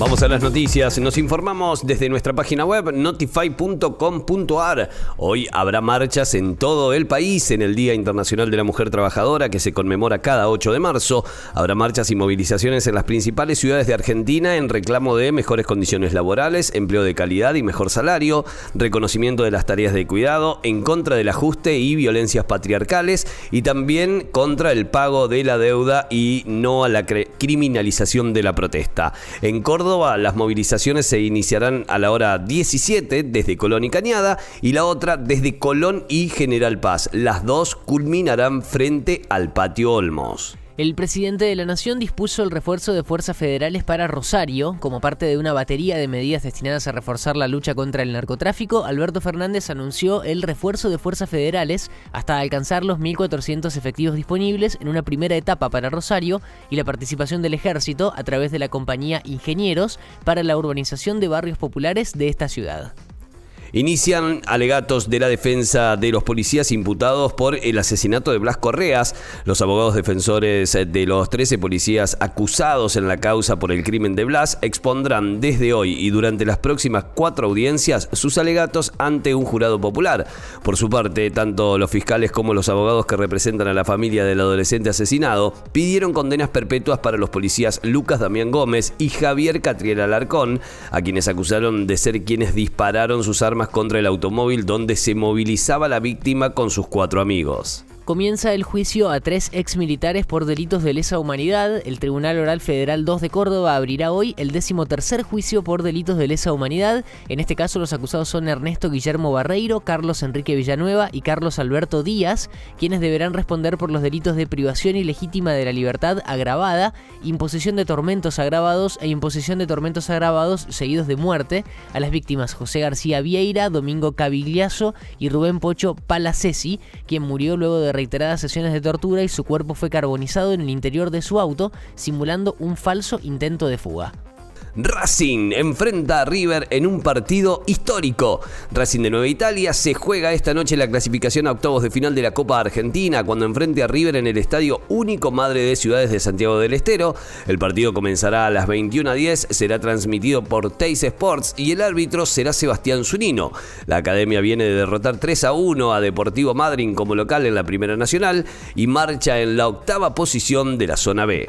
Vamos a las noticias. Nos informamos desde nuestra página web notify.com.ar. Hoy habrá marchas en todo el país en el Día Internacional de la Mujer Trabajadora que se conmemora cada 8 de marzo. Habrá marchas y movilizaciones en las principales ciudades de Argentina en reclamo de mejores condiciones laborales, empleo de calidad y mejor salario, reconocimiento de las tareas de cuidado, en contra del ajuste y violencias patriarcales y también contra el pago de la deuda y no a la criminalización de la protesta. En Córdoba las movilizaciones se iniciarán a la hora 17 desde Colón y Cañada y la otra desde Colón y General Paz. Las dos culminarán frente al Patio Olmos. El presidente de la Nación dispuso el refuerzo de fuerzas federales para Rosario. Como parte de una batería de medidas destinadas a reforzar la lucha contra el narcotráfico, Alberto Fernández anunció el refuerzo de fuerzas federales hasta alcanzar los 1.400 efectivos disponibles en una primera etapa para Rosario y la participación del ejército a través de la compañía Ingenieros para la urbanización de barrios populares de esta ciudad. Inician alegatos de la defensa de los policías imputados por el asesinato de Blas Correas. Los abogados defensores de los 13 policías acusados en la causa por el crimen de Blas expondrán desde hoy y durante las próximas cuatro audiencias sus alegatos ante un jurado popular. Por su parte, tanto los fiscales como los abogados que representan a la familia del adolescente asesinado pidieron condenas perpetuas para los policías Lucas Damián Gómez y Javier Catriel Alarcón, a quienes acusaron de ser quienes dispararon sus contra el automóvil donde se movilizaba la víctima con sus cuatro amigos comienza el juicio a tres exmilitares por delitos de lesa humanidad. El Tribunal Oral Federal 2 de Córdoba abrirá hoy el decimotercer juicio por delitos de lesa humanidad. En este caso los acusados son Ernesto Guillermo Barreiro, Carlos Enrique Villanueva y Carlos Alberto Díaz, quienes deberán responder por los delitos de privación ilegítima de la libertad agravada, imposición de tormentos agravados e imposición de tormentos agravados seguidos de muerte a las víctimas José García Vieira, Domingo Cavigliazo y Rubén Pocho Palacesi, quien murió luego de reiteradas sesiones de tortura y su cuerpo fue carbonizado en el interior de su auto, simulando un falso intento de fuga. Racing enfrenta a River en un partido histórico. Racing de Nueva Italia se juega esta noche la clasificación a octavos de final de la Copa Argentina cuando enfrente a River en el estadio único Madre de Ciudades de Santiago del Estero. El partido comenzará a las 21.10, será transmitido por Teis Sports y el árbitro será Sebastián Zunino. La academia viene de derrotar 3 a 1 a Deportivo Madryn como local en la Primera Nacional y marcha en la octava posición de la zona B.